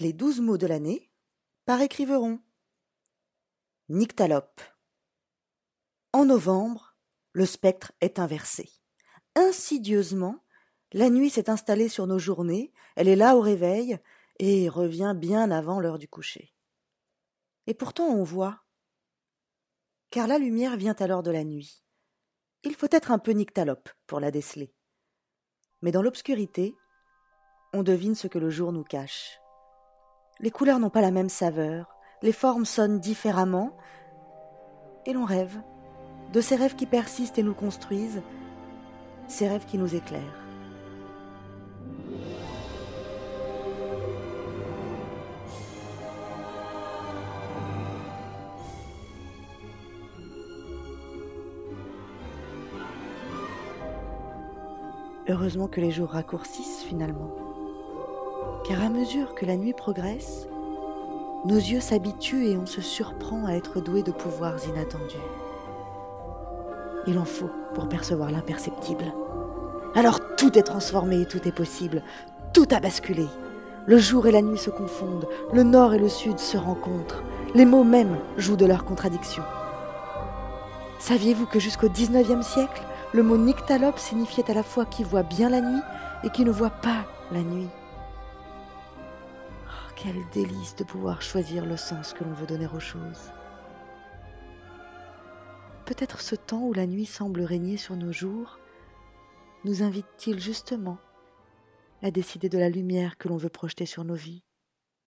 Les douze mots de l'année par écriveron. Nyctalope. En novembre, le spectre est inversé. Insidieusement, la nuit s'est installée sur nos journées, elle est là au réveil et revient bien avant l'heure du coucher. Et pourtant on voit. Car la lumière vient alors de la nuit. Il faut être un peu nyctalope pour la déceler. Mais dans l'obscurité, on devine ce que le jour nous cache. Les couleurs n'ont pas la même saveur, les formes sonnent différemment, et l'on rêve, de ces rêves qui persistent et nous construisent, ces rêves qui nous éclairent. Heureusement que les jours raccourcissent finalement car à mesure que la nuit progresse, nos yeux s'habituent et on se surprend à être doués de pouvoirs inattendus. Il en faut pour percevoir l'imperceptible. Alors tout est transformé, tout est possible, tout a basculé. Le jour et la nuit se confondent, le nord et le sud se rencontrent, les mots mêmes jouent de leurs contradictions. Saviez-vous que jusqu'au XIXe siècle, le mot nyctalope signifiait à la fois qui voit bien la nuit et qui ne voit pas la nuit? Quel délice de pouvoir choisir le sens que l'on veut donner aux choses. Peut-être ce temps où la nuit semble régner sur nos jours nous invite-t-il justement à décider de la lumière que l'on veut projeter sur nos vies?